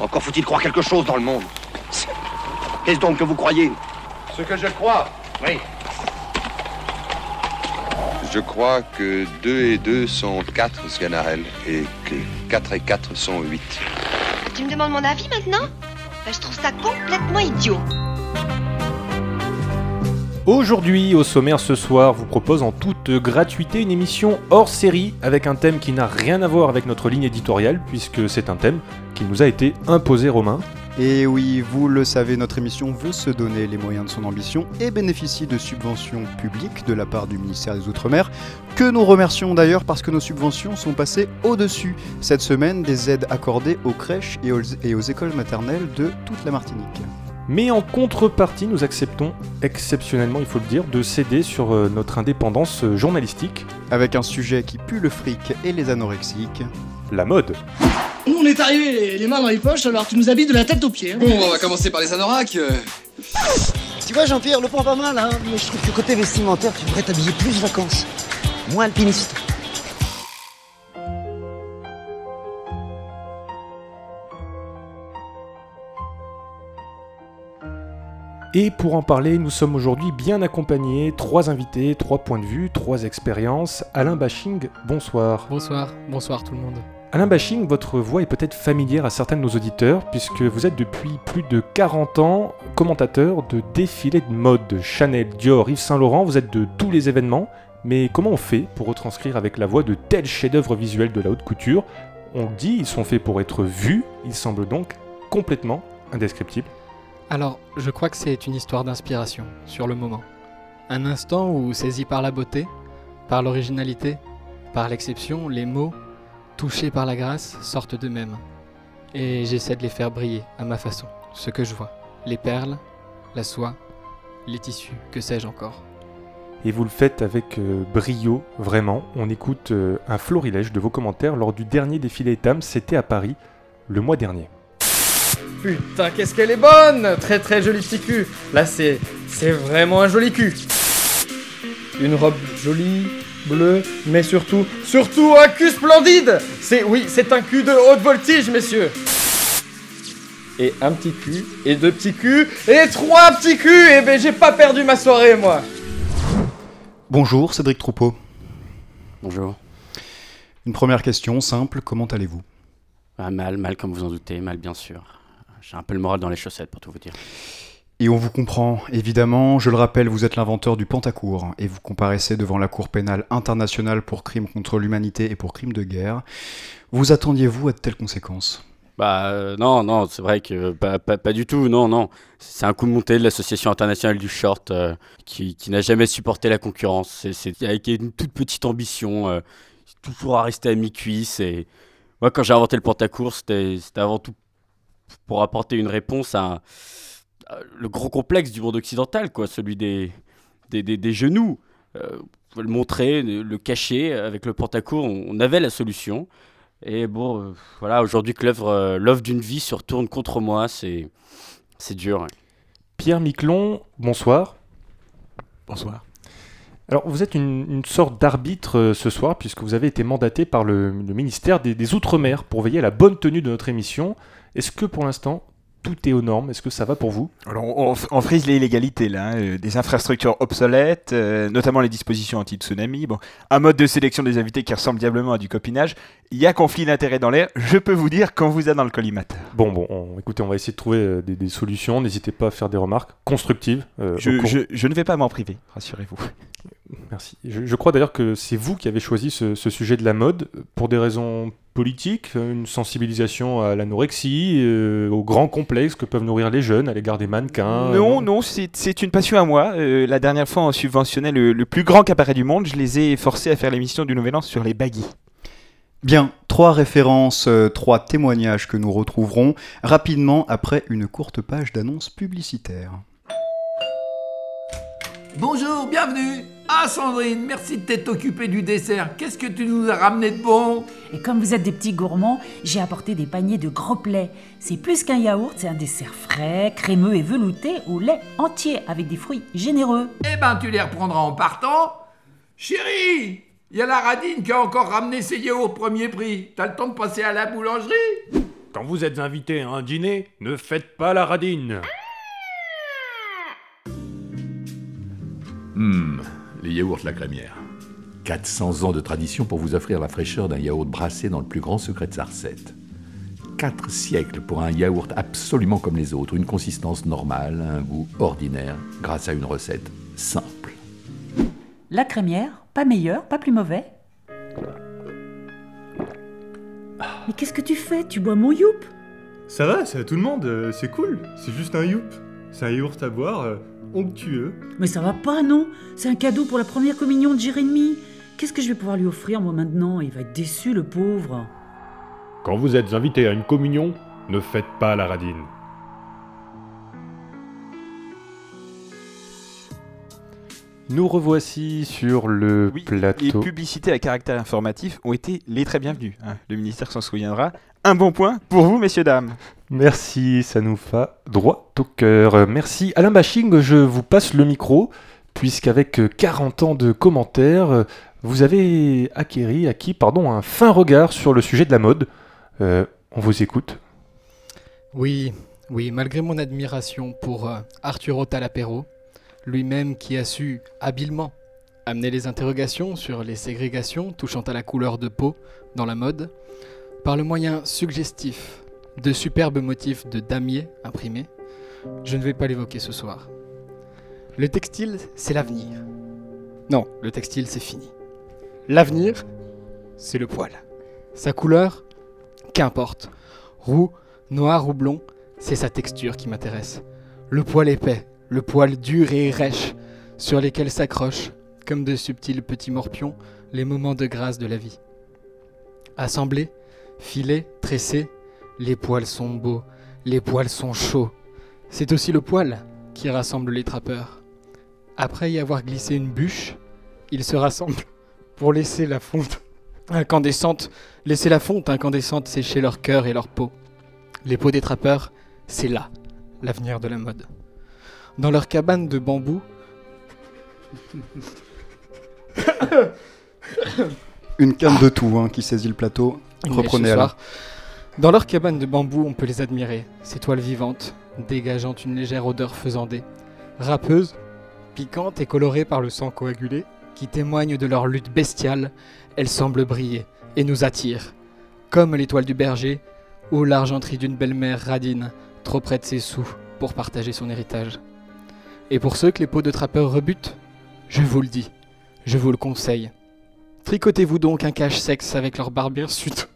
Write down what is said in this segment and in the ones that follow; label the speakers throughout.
Speaker 1: Encore faut-il croire quelque chose dans le monde. Qu'est-ce donc que vous croyez
Speaker 2: Ce que je crois, oui.
Speaker 3: Je crois que 2 et 2 sont 4, Sganarelle, et que 4 et 4 sont 8.
Speaker 4: Tu me demandes mon avis maintenant? Ben, Je trouve ça complètement idiot.
Speaker 5: Aujourd'hui, au sommaire ce soir, vous propose en toute gratuité une émission hors série avec un thème qui n'a rien à voir avec notre ligne éditoriale, puisque c'est un thème qui nous a été imposé Romain.
Speaker 6: Et oui, vous le savez, notre émission veut se donner les moyens de son ambition et bénéficie de subventions publiques de la part du ministère des Outre-mer, que nous remercions d'ailleurs parce que nos subventions sont passées au-dessus cette semaine des aides accordées aux crèches et aux, et aux écoles maternelles de toute la Martinique.
Speaker 5: Mais en contrepartie, nous acceptons, exceptionnellement il faut le dire, de céder sur euh, notre indépendance euh, journalistique,
Speaker 6: Avec un sujet qui pue le fric et les anorexiques.
Speaker 5: la mode.
Speaker 7: Nous, on est arrivés les, les mains dans les poches, alors tu nous habilles de la tête aux pieds. hein.
Speaker 8: Bon, on va commencer par les anoraks. euh.
Speaker 9: Tu vois Jean-Pierre, le point pas mal, hein, mais je trouve que côté vestimentaire, tu devrais t'habiller plus vacances. Moins alpiniste.
Speaker 5: Et pour en parler, nous sommes aujourd'hui bien accompagnés, trois invités, trois points de vue, trois expériences. Alain Bashing, bonsoir.
Speaker 10: Bonsoir, bonsoir tout le monde.
Speaker 5: Alain Bashing, votre voix est peut-être familière à certains de nos auditeurs, puisque vous êtes depuis plus de 40 ans commentateur de défilés de mode, Chanel, Dior, Yves Saint Laurent, vous êtes de tous les événements, mais comment on fait pour retranscrire avec la voix de tels chefs-d'œuvre visuels de la haute couture? On le dit, ils sont faits pour être vus, ils semblent donc complètement indescriptibles.
Speaker 10: Alors, je crois que c'est une histoire d'inspiration, sur le moment. Un instant où, saisi par la beauté, par l'originalité, par l'exception, les mots, touchés par la grâce, sortent d'eux-mêmes. Et j'essaie de les faire briller à ma façon, ce que je vois. Les perles, la soie, les tissus, que sais-je encore.
Speaker 5: Et vous le faites avec euh, brio, vraiment. On écoute euh, un florilège de vos commentaires lors du dernier défilé Etam, c'était à Paris, le mois dernier.
Speaker 11: Putain, qu'est-ce qu'elle est bonne Très très joli petit cul. Là, c'est c'est vraiment un joli cul. Une robe jolie, bleue, mais surtout, surtout un cul splendide C'est, oui, c'est un cul de haute voltige, messieurs Et un petit cul, et deux petits culs, et trois petits culs Et ben, j'ai pas perdu ma soirée, moi
Speaker 6: Bonjour, Cédric Troupeau.
Speaker 12: Bonjour.
Speaker 6: Une première question simple, comment allez-vous?
Speaker 12: Ah, mal, mal comme vous en doutez, mal bien sûr. J'ai un peu le moral dans les chaussettes pour tout vous dire.
Speaker 6: Et on vous comprend, évidemment, je le rappelle, vous êtes l'inventeur du Pentacourt et vous comparaissez devant la Cour pénale internationale pour crimes contre l'humanité et pour crimes de guerre. Vous attendiez-vous à de telles conséquences?
Speaker 12: Bah euh, non, non, c'est vrai que pas, pas, pas du tout, non, non. C'est un coup monté de l'Association internationale du short euh, qui, qui n'a jamais supporté la concurrence. C'est- avec une toute petite ambition, euh, toujours à rester à mi-cuisse. Et moi, quand j'ai inventé le Pentacourt, c'était c'était avant tout pour apporter une réponse à, à le gros complexe du monde occidental, quoi, celui des, des, des- des genoux. Euh, le montrer, le cacher. Avec le Pentacourt, on, on avait la solution. Et bon, euh, voilà, aujourd'hui que l'œuvre euh, l'œuvre d'une vie se retourne contre moi, c'est c'est dur. ouais.
Speaker 5: Pierre Miquelon, bonsoir.
Speaker 13: Bonsoir.
Speaker 5: Alors, vous êtes une, une sorte d'arbitre euh, ce soir, puisque vous avez été mandaté par le, le ministère des, des Outre-mer pour veiller à la bonne tenue de notre émission. Est-ce que pour l'instant, tout est aux normes? Est-ce que ça va pour vous?
Speaker 13: Alors, on, on frise les illégalités là, hein, euh, des infrastructures obsolètes, euh, notamment les dispositions anti-tsunami. Bon, un mode de sélection des invités qui ressemble diablement à du copinage. Il y a conflit d'intérêts dans l'air. Je peux vous dire qu'on vous a dans le collimateur.
Speaker 5: Bon, bon, on- écoutez, on va essayer de trouver euh, des, des solutions. N'hésitez pas à faire des remarques constructives. euh,
Speaker 13: je ne vais pas m'en priver, rassurez-vous.
Speaker 5: Merci. Je, je crois d'ailleurs que c'est vous qui avez choisi ce, ce sujet de la mode euh, pour des raisons politiques, euh, une sensibilisation à l'anorexie, euh, aux grands complexes que peuvent nourrir les jeunes à l'égard des mannequins.
Speaker 13: non, non, c'est c'est une passion à moi. Euh, la dernière fois, on subventionnait le, le plus grand cabaret du monde. Je les ai forcés à faire l'émission du Nouvel An sur les baggy.
Speaker 6: Bien, trois références, euh, trois témoignages que nous retrouverons rapidement après une courte page d'annonce publicitaire.
Speaker 14: Bonjour, bienvenue. Ah Sandrine, merci de t'être occupée du dessert. Qu'est-ce que tu nous as ramené de bon?
Speaker 15: Et comme vous êtes des petits gourmands, j'ai apporté des paniers de gros plaies. C'est plus qu'un yaourt, c'est un dessert frais, crémeux et velouté au lait entier avec des fruits généreux.
Speaker 14: Eh ben, tu les reprendras en partant. Chérie, il y a la radine qui a encore ramené ses yaourts premier prix. T'as le temps de passer à la boulangerie?
Speaker 5: Quand vous êtes invité à un dîner, ne faites pas la radine.
Speaker 16: Hum, les yaourts la crémière. 400 ans de tradition pour vous offrir la fraîcheur d'un yaourt brassé dans le plus grand secret de sa recette. 4 siècles pour un yaourt absolument comme les autres, une consistance normale, un goût ordinaire, grâce à une recette simple.
Speaker 15: La crémière, pas meilleur, pas plus mauvais. Mais qu'est-ce que tu fais? Tu bois mon youp?
Speaker 17: Ça va, c'est à tout le monde, euh, c'est cool. C'est juste un youp. C'est un yaourt à boire, euh, onctueux.
Speaker 15: Mais ça va pas, non? C'est un cadeau pour la première communion de Jérémie. Qu'est-ce que je vais pouvoir lui offrir, moi, maintenant? Il va être déçu, le pauvre.
Speaker 5: Quand vous êtes invité à une communion, ne faites pas la radine. Nous revoici sur le
Speaker 13: Les
Speaker 5: plateau.
Speaker 13: publicités à caractère informatif ont été les très bienvenues. hein. Le ministère s'en souviendra. Un bon point pour vous, messieurs, dames.
Speaker 5: Merci, ça nous va droit au cœur. Merci. Alain Bashing, je vous passe le micro, puisqu'avec 40 ans de commentaires, vous avez acquéri, acquis pardon, un fin regard sur le sujet de la mode. Euh, on vous écoute.
Speaker 10: Oui, oui, malgré mon admiration pour euh, Arturo Talapero, lui-même qui a su habilement amener les interrogations sur les ségrégations touchant à la couleur de peau dans la mode, par le moyen suggestif de superbes motifs de damier imprimés, je ne vais pas l'évoquer ce soir. Le textile, c'est l'avenir. Non, le textile, c'est fini. L'avenir, c'est le poil. Sa couleur, qu'importe. Roux, noir ou blond, c'est sa texture qui m'intéresse. Le poil épais, le poil dur et rêche, sur lesquels s'accrochent, comme de subtils petits morpions, les moments de grâce de la vie. Assemblés, filés, tressés, les poils sont beaux, les poils sont chauds. C'est aussi le poil qui rassemble les trappeurs. Après y avoir glissé une bûche, ils se rassemblent pour laisser la fonte incandescente, laisser la fonte incandescente sécher leur cœur et leur peau. Les peaux des trappeurs, c'est là l'avenir de la mode. Dans leur cabane de bambou,
Speaker 6: Une canne de tout hein, qui saisit le plateau. Reprenez
Speaker 10: Dans leur cabane de bambou, on peut les admirer, ces toiles vivantes, dégageant une légère odeur faisandée, râpeuses, piquantes et colorées par le sang coagulé, qui témoignent de leur lutte bestiale, elles semblent briller et nous attirent, comme l'étoile du berger ou l'argenterie d'une belle-mère radine, trop près de ses sous pour partager son héritage. Et pour ceux que les peaux de trappeurs rebutent, je vous le dis, je vous le conseille. Tricotez-vous donc un cache-sexe avec leur barbe hirsute.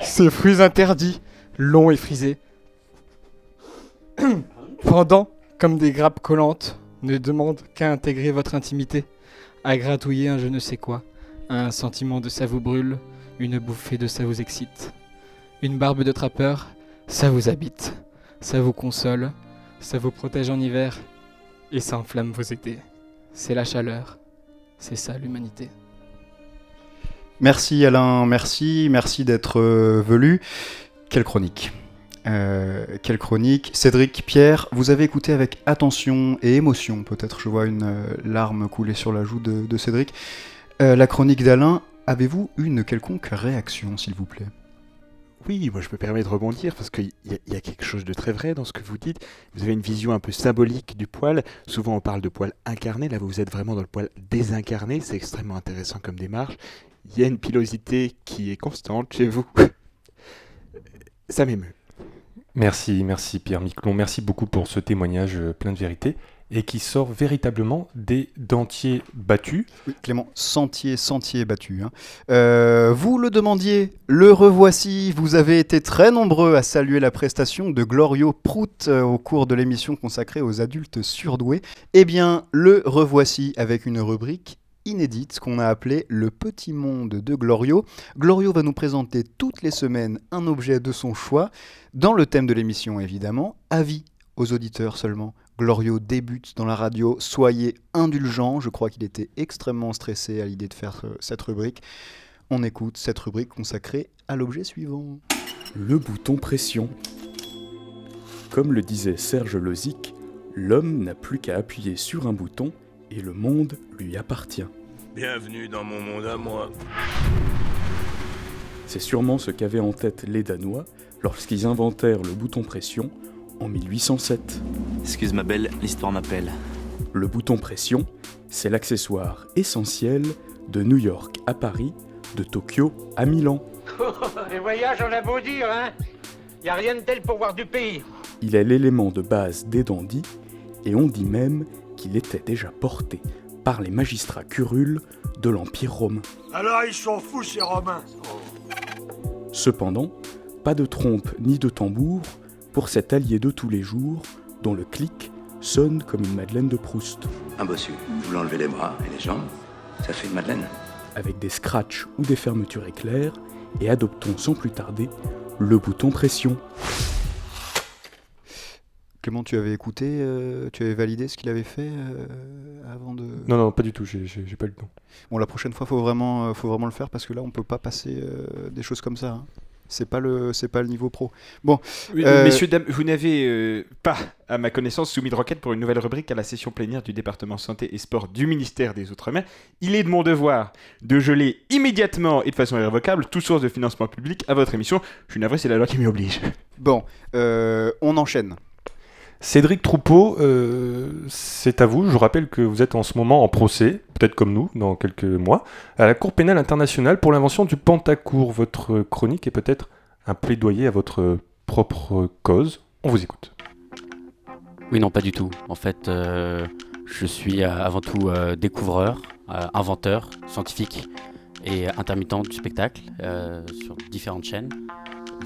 Speaker 10: Ces fruits interdits, longs et frisés. Pendant, comme des grappes collantes, ne demandent qu'à intégrer votre intimité, à gratouiller un je ne sais quoi, un sentiment de ça vous brûle, une bouffée de ça vous excite. Une barbe de trappeur, ça vous habite, ça vous console, ça vous protège en hiver, et ça enflamme vos étés. C'est la chaleur, c'est ça l'humanité.
Speaker 6: Merci Alain, merci, merci d'être euh, venu. Quelle chronique Euh, Quelle chronique Cédric, Pierre, vous avez écouté avec attention et émotion, peut-être je vois une euh, larme couler sur la joue de, Cédric. La chronique d'Alain, avez-vous une quelconque réaction, s'il vous plaît?
Speaker 13: Oui, moi je me permets de rebondir parce qu'il y, a- quelque chose de très vrai dans ce que vous dites. Vous avez une vision un peu symbolique du poil. Souvent on parle de poil incarné, là vous êtes vraiment dans le poil désincarné. C'est extrêmement intéressant comme démarche. Il y a une pilosité qui est constante chez vous. Ça m'émeut.
Speaker 5: Merci, merci Pierre Miquelon, merci beaucoup pour ce témoignage euh, plein de vérité et qui sort véritablement des dentiers battus.
Speaker 6: Oui, Clément, sentier, sentier battu. hein. Euh, vous le demandiez, le revoici. Vous avez été très nombreux à saluer la prestation de Glorio Prout euh, au cours de l'émission consacrée aux adultes surdoués. Eh bien, le revoici avec une rubrique inédite qu'on a appelée Le Petit Monde de Glorio. Glorio va nous présenter toutes les semaines un objet de son choix, dans le thème de l'émission évidemment, avis aux auditeurs seulement. Glorio débute dans la radio, soyez indulgents, je crois qu'il était extrêmement stressé à l'idée de faire euh, cette rubrique. On écoute cette rubrique consacrée à l'objet suivant.
Speaker 18: Le bouton pression. Comme le disait Serge Lozic, l'homme n'a plus qu'à appuyer sur un bouton et le monde lui appartient.
Speaker 19: Bienvenue dans mon monde à moi.
Speaker 18: C'est sûrement ce qu'avaient en tête les Danois lorsqu'ils inventèrent le bouton pression en 1807.
Speaker 19: Excuse ma belle, l'histoire m'appelle.
Speaker 18: Le bouton pression, c'est l'accessoire essentiel de New York à Paris, de Tokyo à Milan.
Speaker 20: Les voyages, on a beau dire, hein Y a rien de tel pour voir du pays.
Speaker 18: Il est l'élément de base des dandys, et on dit même qu'il était déjà porté par les magistrats curules de l'Empire romain.
Speaker 21: Alors ils sont fous ces Romains.
Speaker 18: Cependant, pas de trompe ni de tambour pour cet allié de tous les jours dont le clic sonne comme une Madeleine de Proust.
Speaker 22: Un bossu, vous l'enlevez les bras et les jambes, ça fait une Madeleine.
Speaker 18: Avec des scratchs ou des fermetures éclairs, et adoptons sans plus tarder le bouton pression.
Speaker 6: Clément, tu avais écouté, euh, tu avais validé ce qu'il avait fait euh, avant de.
Speaker 5: Non, non, pas du tout, j'ai j'ai- j'ai pas eu le temps.
Speaker 6: Bon, la prochaine fois, faut vraiment, euh, faut vraiment le faire parce que là, on peut pas passer euh, des choses comme ça. hein. C'est pas le, c'est pas le niveau pro. Bon,
Speaker 13: Oui,
Speaker 6: euh,
Speaker 13: Messieurs, dames, vous n'avez euh, pas, à ma connaissance, soumis de requête pour une nouvelle rubrique à la session plénière du département santé et sport du ministère des Outre-mer. Il est de mon devoir de geler immédiatement et de façon irrévocable toute source de financement public à votre émission. Je suis navré, c'est la loi qui m'y oblige.
Speaker 6: Bon, euh, on enchaîne.
Speaker 5: Cédric Troupeau, euh, c'est à vous. Je rappelle que vous êtes en ce moment en procès, peut-être comme nous, dans quelques mois, à la Cour pénale internationale pour l'invention du Pentacourt. Votre chronique est peut-être un plaidoyer à votre propre cause. On vous écoute.
Speaker 12: Oui, non, pas du tout. En fait, euh, je suis euh, avant tout découvreur, inventeur, scientifique et intermittent du spectacle sur différentes chaînes.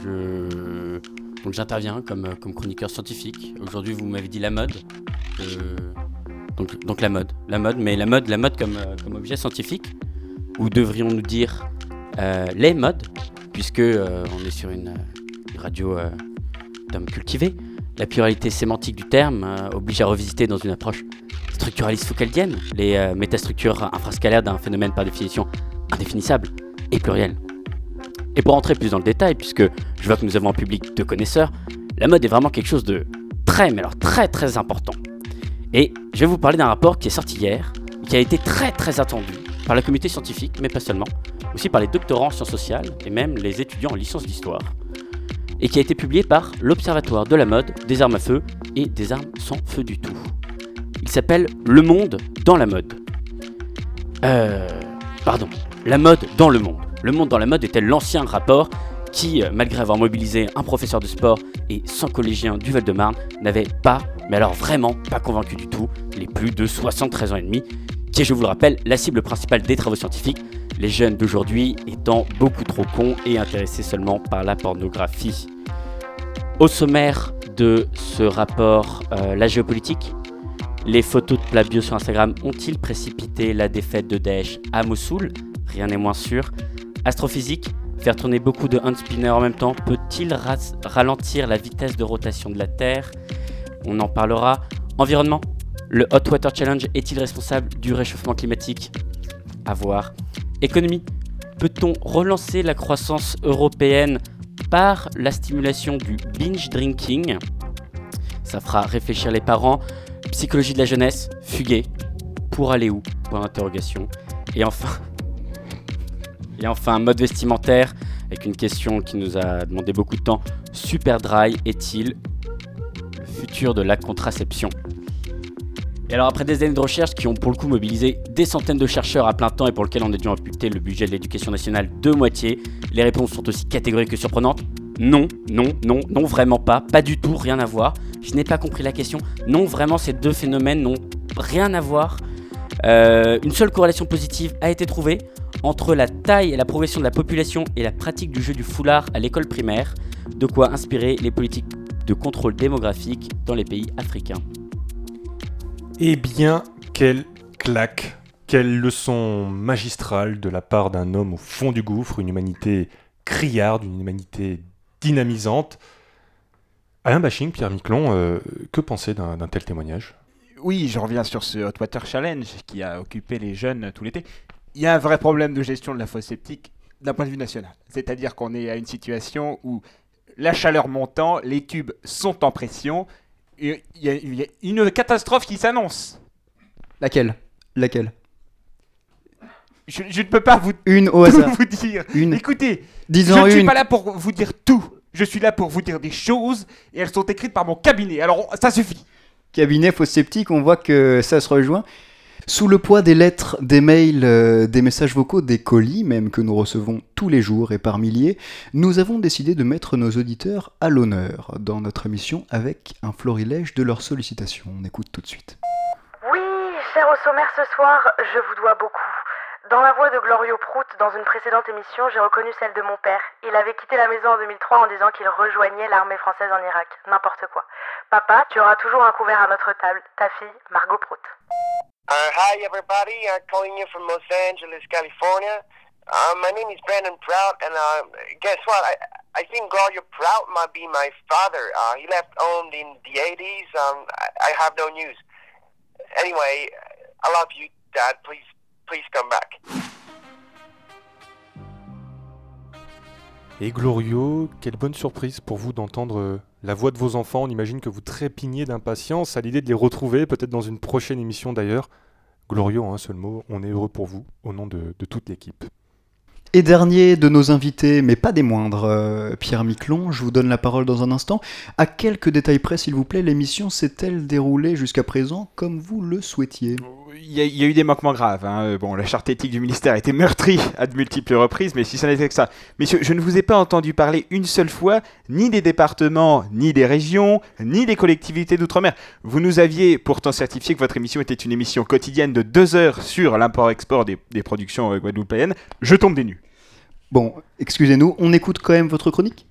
Speaker 12: Je... Donc j'interviens comme, euh, comme chroniqueur scientifique. Aujourd'hui, vous m'avez dit la mode. Euh, donc, donc la mode. La mode, mais la mode, la mode comme, euh, comme objet scientifique. Ou devrions-nous dire les modes, puisque on est sur une, radio d'hommes cultivés. La pluralité sémantique du terme oblige à revisiter dans une approche structuraliste foucaldienne les métastructures infrascalaires d'un phénomène par définition indéfinissable et pluriel. Et pour entrer plus dans le détail, puisque je vois que nous avons un public de connaisseurs, la mode est vraiment quelque chose de très, mais alors très très important. Et je vais vous parler d'un rapport qui est sorti hier, qui a été très très attendu par la communauté scientifique, mais pas seulement, aussi par les doctorants en sciences sociales et même les étudiants en licence d'histoire et qui a été publié par l'Observatoire de la mode, des armes à feu et des armes sans feu du tout. Il s'appelle Le monde dans la mode. Euh. Pardon. La mode dans le monde. Le monde dans la mode était l'ancien rapport qui, euh, malgré avoir mobilisé un professeur de sport et 100 collégiens du Val-de-Marne, n'avait pas, mais alors vraiment pas convaincu du tout, les plus de 73 ans et demi, qui est, je vous le rappelle, la cible principale des travaux scientifiques, les jeunes d'aujourd'hui étant beaucoup trop cons et intéressés seulement par la pornographie. Au sommaire de ce rapport, euh, la géopolitique, les photos de plats bio sur Instagram ont-ils précipité la défaite de Daesh à Mossoul? Rien n'est moins sûr. Astrophysique, faire tourner beaucoup de hand spinners en même temps peut-il ra- ralentir la vitesse de rotation de la Terre? On en parlera. Environnement, le Hot Water Challenge est-il responsable du réchauffement climatique? À voir. Économie, peut-on relancer la croissance européenne par la stimulation du binge drinking? Ça fera réfléchir les parents. Psychologie de la jeunesse, fuguer. Pour aller où? Point d'interrogation. Et enfin, et enfin, mode vestimentaire, avec une question qui nous a demandé beaucoup de temps. Super dry est-il le futur de la contraception? Et alors, après des années de recherche qui ont pour le coup mobilisé des centaines de chercheurs à plein temps et pour lesquels on a dû amputer le budget de l'éducation nationale de moitié, les réponses sont aussi catégoriques que surprenantes. Non, non, non, non, vraiment pas, pas du tout, rien à voir. Je n'ai pas compris la question. Non, vraiment, ces deux phénomènes n'ont rien à voir. Euh, une seule corrélation positive a été trouvée entre la taille et la progression de la population et la pratique du jeu du foulard à l'école primaire, de quoi inspirer les politiques de contrôle démographique dans les pays africains.
Speaker 5: Eh bien, quelle claque Quelle leçon magistrale de la part d'un homme au fond du gouffre, une humanité criarde, une humanité dynamisante. Alain Baching, Pierre Miquelon, euh, que penser d'un d'un tel témoignage?
Speaker 13: Oui, je reviens sur ce Hot Water Challenge qui a occupé les jeunes tout l'été. Il y a un vrai problème de gestion de la fosse septique d'un point de vue national. C'est-à-dire qu'on est à une situation où la chaleur montant, les tubes sont en pression, il y a, il y a une catastrophe qui s'annonce.
Speaker 6: Laquelle? Laquelle?
Speaker 13: Je, je ne peux pas vous
Speaker 6: Une au
Speaker 13: tout vous dire.
Speaker 6: Une.
Speaker 13: Écoutez,
Speaker 6: Disons
Speaker 13: je ne suis
Speaker 6: une.
Speaker 13: pas là pour vous dire tout. Je suis là pour vous dire des choses et elles sont écrites par mon cabinet. Alors ça suffit.
Speaker 6: Cabinet faux sceptique, on voit que ça se rejoint. Sous le poids des lettres, des mails, euh, des messages vocaux, des colis même que nous recevons tous les jours et par milliers, nous avons décidé de mettre nos auditeurs à l'honneur dans notre émission avec un florilège de leurs sollicitations. On écoute tout de suite.
Speaker 23: Oui, cher au ce soir, je vous dois beaucoup. Dans la voix de Glorio Prout, dans une précédente émission, j'ai reconnu celle de mon père. Il avait quitté la maison en 2003 en disant qu'il rejoignait l'armée française en Irak. N'importe quoi. Papa, tu auras toujours un couvert à notre table. Ta fille, Margot Prout.
Speaker 24: Uh, hi, everybody. I'm calling you from Los Angeles, California. Uh, my name is Brandon Prout, and uh, guess what? I, I think Gloria Prout might be my father. Uh, he left home in the 80s. Um, I, I have no news. Anyway, I love you, Dad. Please, please come back.
Speaker 5: Et Glorio, quelle bonne surprise pour vous d'entendre euh, la voix de vos enfants. On imagine que vous trépignez d'impatience à l'idée de les retrouver, peut-être dans une prochaine émission d'ailleurs. Glorio, en un seul mot, on est heureux pour vous, au nom de toute l'équipe.
Speaker 6: Et dernier de nos invités, mais pas des moindres, euh, Pierre Miquelon, je vous donne la parole dans un instant. À quelques détails près, s'il vous plaît, l'émission s'est-elle déroulée jusqu'à présent comme vous le souhaitiez?
Speaker 13: Il y, a- eu des manquements graves. hein. Bon, la charte éthique du ministère a été meurtrie à de multiples reprises, mais si ça n'était que ça. Messieurs, je ne vous ai pas entendu parler une seule fois, ni des départements, ni des régions, ni des collectivités d'outre-mer. Vous nous aviez pourtant certifié que votre émission était une émission quotidienne de deux heures sur l'import-export des, des productions euh, guadeloupéennes. Je tombe des nues.
Speaker 6: Bon, excusez-nous, on écoute quand même votre chronique?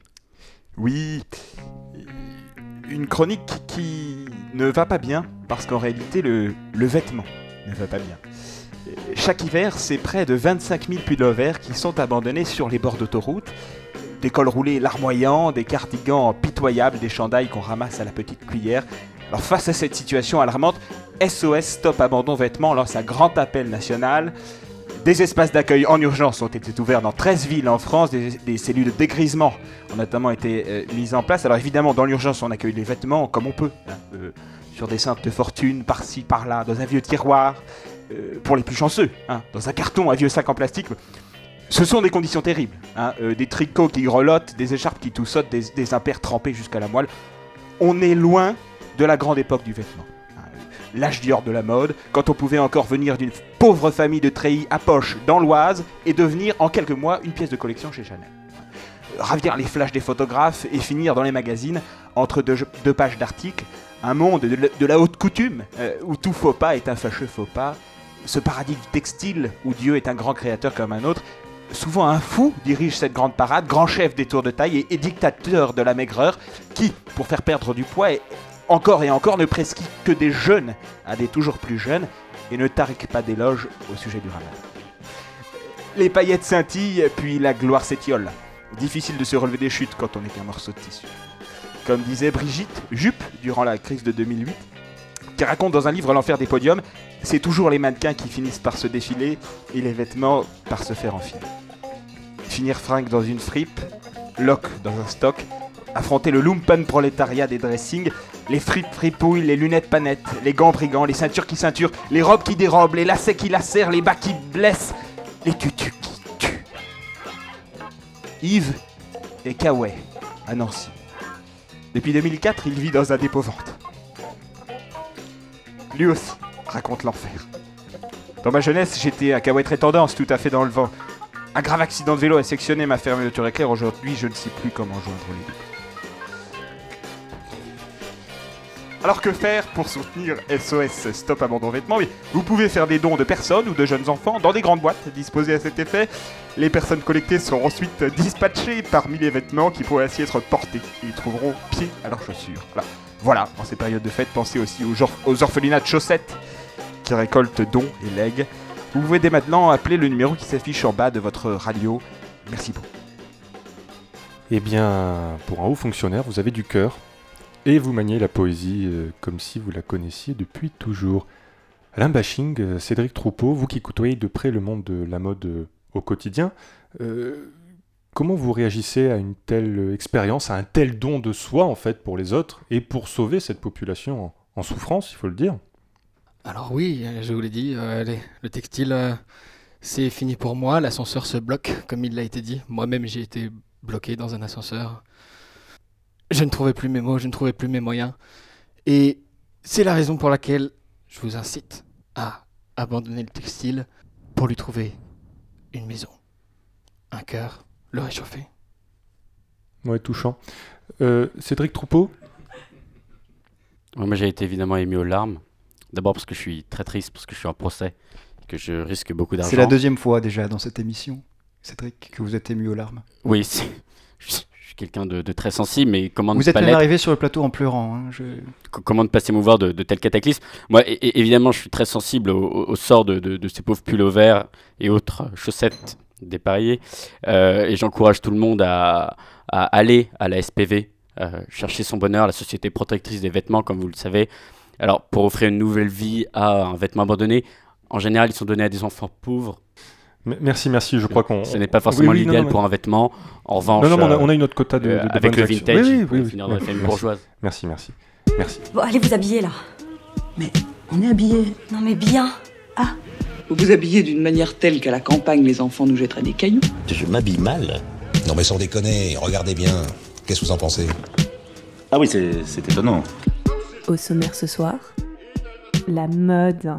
Speaker 13: Oui, une chronique qui ne va pas bien, parce qu'en réalité, le, vêtement ne va pas bien. Chaque hiver, c'est près de 25 000 pullovers qui sont abandonnés sur les bords d'autoroute. Des cols roulés larmoyants, des cardigans pitoyables, des chandails qu'on ramasse à la petite cuillère. Alors face à cette situation alarmante, SOS Stop Abandon Vêtements lance un grand appel national. Des espaces d'accueil en urgence ont été ouverts dans 13 villes en France, des, cellules de dégrisement ont notamment été euh, mises en place. Alors évidemment, dans l'urgence, on accueille les vêtements comme on peut, hein, euh, sur des cintres de fortune, par-ci, par-là, dans un vieux tiroir, euh, pour les plus chanceux, hein, dans un carton, un vieux sac en plastique. Ce sont des conditions terribles. hein, des tricots qui grelottent, des écharpes qui tout sautent, des, des impairs trempés jusqu'à la moelle. On est loin de la grande époque du vêtement. L'âge d'or de la mode, quand on pouvait encore venir d'une pauvre famille de treillis à poche dans l'Oise et devenir en quelques mois une pièce de collection chez Chanel. Ravir les flashs des photographes et finir dans les magazines entre deux, pages d'articles, un monde de, la- de la haute coutume euh, où tout faux pas est un fâcheux faux pas, ce paradis du textile où Dieu est un grand créateur comme un autre. Souvent un fou dirige cette grande parade, grand chef des tours de taille et, et dictateur de la maigreur, qui, pour faire perdre du poids, est- encore et encore ne prescrit que des jeunes à des toujours plus jeunes et ne tarique pas d'éloges au sujet du ramadan. Les paillettes scintillent, puis la gloire s'étiole. Difficile de se relever des chutes quand on n'est qu'un morceau de tissu. Comme disait Brigitte Juppe durant la crise de 2008, qui raconte dans un livre L'enfer des podiums, c'est toujours les mannequins qui finissent par se défiler et les vêtements par se faire enfiler. Finir fringue dans une fripe, loc dans un stock, affronter le lumpen prolétariat des dressings, les fripes fripouilles, les lunettes panettes, les gants brigands, les ceintures qui ceinturent, les robes qui dérobent, les lacets qui lacèrent, les bas qui blessent, les tutus qui tuent. Yves et Kawaii, à Nancy. Depuis 2004, il vit dans un dépôt-vente. Lui raconte l'enfer. Dans ma jeunesse, j'étais un Kawaii très tendance, tout à fait dans le vent. Un grave accident de vélo a sectionné ma fermeture éclair. Aujourd'hui, je ne sais plus comment joindre les deux. Alors que faire pour soutenir SOS Stop Abandon Vêtements? Vous pouvez faire des dons de personnes ou de jeunes enfants dans des grandes boîtes disposées à cet effet. Les personnes collectées seront ensuite dispatchées parmi les vêtements qui pourraient ainsi être portés. Ils trouveront pied à leurs chaussures. Voilà. En ces périodes de fête, pensez aussi aux, aux orphelinats de chaussettes qui récoltent dons et legs. Vous pouvez dès maintenant appeler le numéro qui s'affiche en bas de votre radio. Merci beaucoup.
Speaker 5: Eh bien, pour un haut fonctionnaire, vous avez du cœur. Et vous maniez la poésie euh, comme si vous la connaissiez depuis toujours. Alain Bashing, euh, Cédric Troupeau, vous qui côtoyez de près le monde de la mode euh, au quotidien, comment vous réagissez à une telle expérience, à un tel don de soi en fait pour les autres et pour sauver cette population en, souffrance, il faut le dire?
Speaker 10: Alors oui, je vous l'ai dit, le textile, C'est fini pour moi, l'ascenseur se bloque, comme il l'a été dit. Moi-même, j'ai été bloqué dans un ascenseur. Je ne trouvais plus mes mots, je ne trouvais plus mes moyens. Et c'est la raison pour laquelle je vous incite à abandonner le textile pour lui trouver une maison, un cœur, le réchauffer.
Speaker 5: Ouais, touchant. Euh, Cédric Troupeau
Speaker 12: Ouais, Moi, j'ai été évidemment ému aux larmes. D'abord parce que je suis très triste, parce que je suis en procès, que je risque beaucoup d'argent.
Speaker 6: C'est la deuxième fois déjà dans cette émission, Cédric, que vous êtes ému aux larmes.
Speaker 12: Oui, c'est- je suis quelqu'un de, de très sensible, mais comment
Speaker 6: Vous
Speaker 12: ne
Speaker 6: êtes
Speaker 12: pas
Speaker 6: même arrivé sur le plateau en pleurant. hein, je-
Speaker 12: comment ne pas s'émouvoir de, de tels cataclysmes? Moi, évidemment, je suis très sensible au, sort de, de- de ces pauvres pulls verts et autres chaussettes dépareillées. Euh, et j'encourage tout le monde à, à aller à la SPV, euh, chercher son bonheur, la Société protectrice des vêtements, comme vous le savez. Alors, pour offrir une nouvelle vie à un vêtement abandonné, en général, ils sont donnés à des enfants pauvres.
Speaker 5: Merci, merci. Je crois qu'on.
Speaker 12: Ce n'est pas forcément
Speaker 5: Oui, oui, non,
Speaker 12: l'idéal pour
Speaker 5: mais-
Speaker 12: un vêtement. En revanche,
Speaker 5: Non, non, mais on a,
Speaker 12: euh,
Speaker 5: on a une autre quota de,
Speaker 12: euh,
Speaker 5: de- de
Speaker 12: avec le
Speaker 5: actions.
Speaker 12: vintage,
Speaker 5: Oui, oui, oui,
Speaker 12: dans la famille bourgeoise.
Speaker 5: Merci, merci. Merci.
Speaker 25: Bon, allez vous habiller là.
Speaker 26: On est habillés.
Speaker 25: Non mais bien.
Speaker 26: Vous vous habillez d'une manière telle qu'à la campagne, les enfants nous jetteraient des cailloux.
Speaker 27: Je m'habille mal Non mais sans déconner, regardez bien. Qu'est-ce que vous en pensez?
Speaker 28: Ah oui, c'est c'est étonnant.
Speaker 29: Au sommaire ce soir, la mode.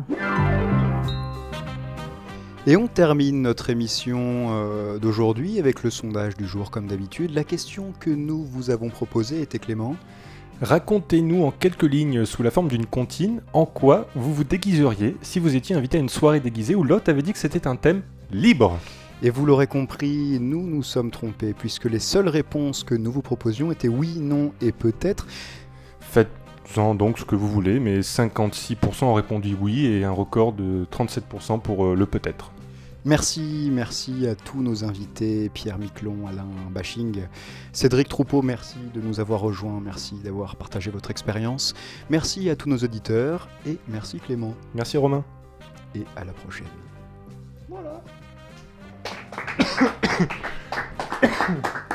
Speaker 6: Et on termine notre émission euh, d'aujourd'hui avec le sondage du jour comme d'habitude. La question que nous vous avons proposée était Clément.
Speaker 5: Racontez-nous en quelques lignes sous la forme d'une comptine en quoi vous vous déguiseriez si vous étiez invité à une soirée déguisée où l'hôte avait dit que c'était un thème libre.
Speaker 6: Et vous l'aurez compris, nous nous sommes trompés puisque les seules réponses que nous vous proposions étaient oui, non et peut-être.
Speaker 5: Faites-en donc ce que vous voulez, mais 56% ont répondu oui et un record de 37% pour euh, le peut-être.
Speaker 6: Merci, merci à tous nos invités, Pierre Miquelon, Alain Bashing, Cédric Troupeau, merci de nous avoir rejoints, merci d'avoir partagé votre expérience, merci à tous nos auditeurs et merci Clément.
Speaker 5: Merci Romain.
Speaker 6: Et à la prochaine.
Speaker 5: Voilà.